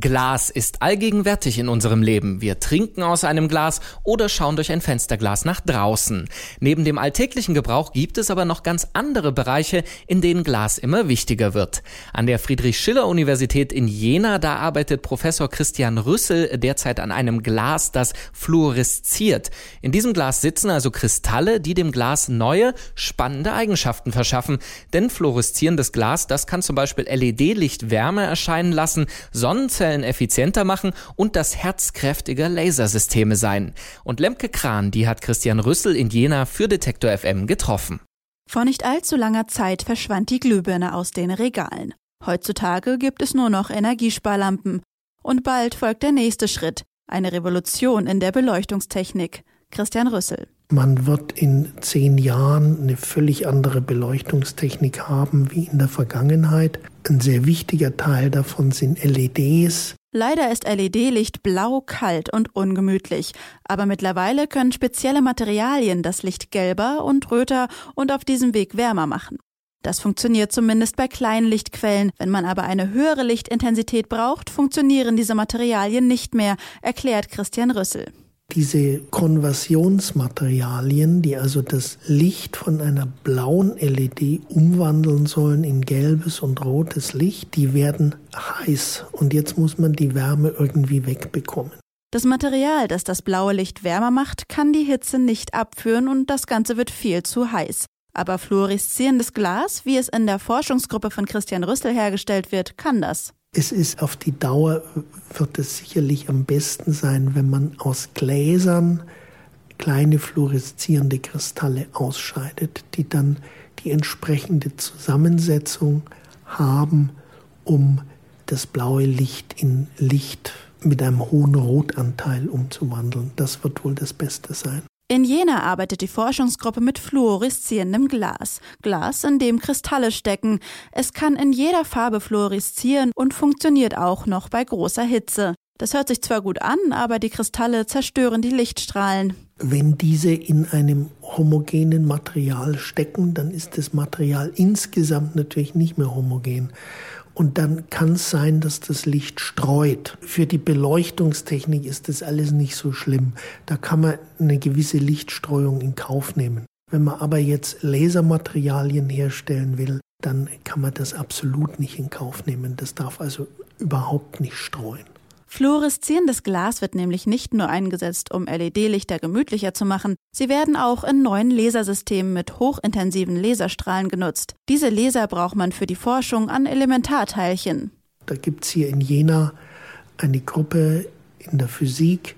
Glas ist allgegenwärtig in unserem Leben. Wir trinken aus einem Glas oder schauen durch ein Fensterglas nach draußen. Neben dem alltäglichen Gebrauch gibt es aber noch ganz andere Bereiche, in denen Glas immer wichtiger wird. An der Friedrich-Schiller-Universität in Jena, da arbeitet Professor Christian Rüssel derzeit an einem Glas, das fluoresziert. In diesem Glas sitzen also Kristalle, die dem Glas neue, spannende Eigenschaften verschaffen. Denn fluoreszierendes Glas, das kann zum Beispiel LED-Licht Wärme erscheinen lassen, Sonnen Sonnenzellen effizienter machen und das Herz kräftiger Lasersysteme sein. Und Lemke Kran, die hat Christian Rüssel in Jena für Detektor FM getroffen. Vor nicht allzu langer Zeit verschwand die Glühbirne aus den Regalen. Heutzutage gibt es nur noch Energiesparlampen. Und bald folgt der nächste Schritt, eine Revolution in der Beleuchtungstechnik. Christian Rüssel. Man wird in zehn Jahren eine völlig andere Beleuchtungstechnik haben wie in der Vergangenheit. Ein sehr wichtiger Teil davon sind LEDs. Leider ist LED-Licht blau, kalt und ungemütlich. Aber mittlerweile können spezielle Materialien das Licht gelber und röter und auf diesem Weg wärmer machen. Das funktioniert zumindest bei kleinen Lichtquellen. Wenn man aber eine höhere Lichtintensität braucht, funktionieren diese Materialien nicht mehr, erklärt Christian Rüssel. Diese Konversionsmaterialien, die also das Licht von einer blauen LED umwandeln sollen in gelbes und rotes Licht, die werden heiß und jetzt muss man die Wärme irgendwie wegbekommen. Das Material, das das blaue Licht wärmer macht, kann die Hitze nicht abführen und das Ganze wird viel zu heiß. Aber fluoreszierendes Glas, wie es in der Forschungsgruppe von Christian Rüssel hergestellt wird, kann das. Es ist auf die Dauer, wird es sicherlich am besten sein, wenn man aus Gläsern kleine fluoreszierende Kristalle ausscheidet, die dann die entsprechende Zusammensetzung haben, um das blaue Licht in Licht mit einem hohen Rotanteil umzuwandeln. Das wird wohl das Beste sein. In Jena arbeitet die Forschungsgruppe mit fluoreszierendem Glas. Glas, in dem Kristalle stecken. Es kann in jeder Farbe fluoreszieren und funktioniert auch noch bei großer Hitze. Das hört sich zwar gut an, aber die Kristalle zerstören die Lichtstrahlen. Wenn diese in einem homogenen Material stecken, dann ist das Material insgesamt natürlich nicht mehr homogen. Und dann kann es sein, dass das Licht streut. Für die Beleuchtungstechnik ist das alles nicht so schlimm. Da kann man eine gewisse Lichtstreuung in Kauf nehmen. Wenn man aber jetzt Lasermaterialien herstellen will, dann kann man das absolut nicht in Kauf nehmen. Das darf also überhaupt nicht streuen. Fluoreszierendes Glas wird nämlich nicht nur eingesetzt, um LED-Lichter gemütlicher zu machen, sie werden auch in neuen Lasersystemen mit hochintensiven Laserstrahlen genutzt. Diese Laser braucht man für die Forschung an Elementarteilchen. Da gibt es hier in Jena eine Gruppe in der Physik,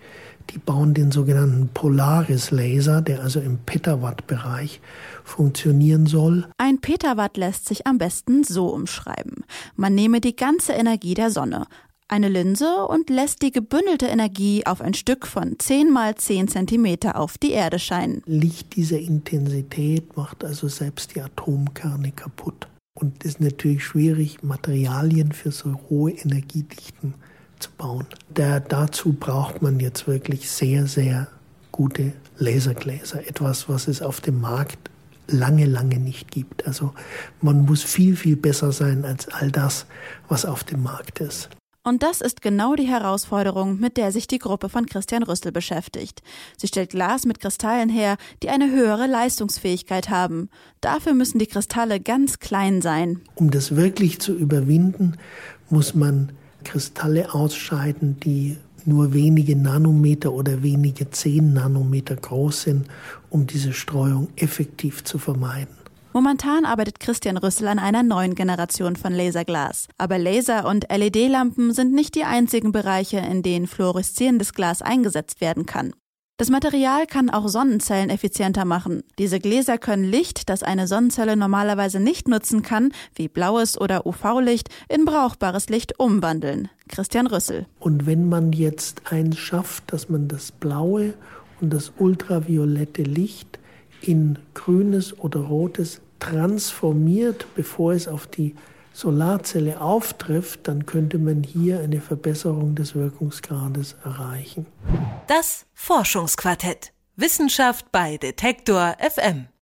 die bauen den sogenannten Polaris-Laser, der also im Petawatt-Bereich funktionieren soll. Ein Petawatt lässt sich am besten so umschreiben. Man nehme die ganze Energie der Sonne, eine Linse und lässt die gebündelte Energie auf ein Stück von 10 mal 10 cm auf die Erde scheinen. Licht dieser Intensität macht also selbst die Atomkerne kaputt. Und es ist natürlich schwierig, Materialien für so hohe Energiedichten zu bauen. Da, dazu braucht man jetzt wirklich sehr, sehr gute Lasergläser. Etwas, was es auf dem Markt lange, lange nicht gibt. Also man muss viel, viel besser sein als all das, was auf dem Markt ist. Und das ist genau die Herausforderung, mit der sich die Gruppe von Christian Rüssel beschäftigt. Sie stellt Glas mit Kristallen her, die eine höhere Leistungsfähigkeit haben. Dafür müssen die Kristalle ganz klein sein. Um das wirklich zu überwinden, muss man Kristalle ausscheiden, die nur wenige Nanometer oder wenige zehn Nanometer groß sind, um diese Streuung effektiv zu vermeiden. Momentan arbeitet Christian Rüssel an einer neuen Generation von Laserglas. Aber Laser- und LED-Lampen sind nicht die einzigen Bereiche, in denen fluoreszierendes Glas eingesetzt werden kann. Das Material kann auch Sonnenzellen effizienter machen. Diese Gläser können Licht, das eine Sonnenzelle normalerweise nicht nutzen kann, wie blaues oder UV-Licht, in brauchbares Licht umwandeln. Christian Rüssel. Und wenn man jetzt eins schafft, dass man das blaue und das ultraviolette Licht in grünes oder rotes transformiert, bevor es auf die Solarzelle auftrifft, dann könnte man hier eine Verbesserung des Wirkungsgrades erreichen. Das Forschungsquartett. Wissenschaft bei Detektor FM.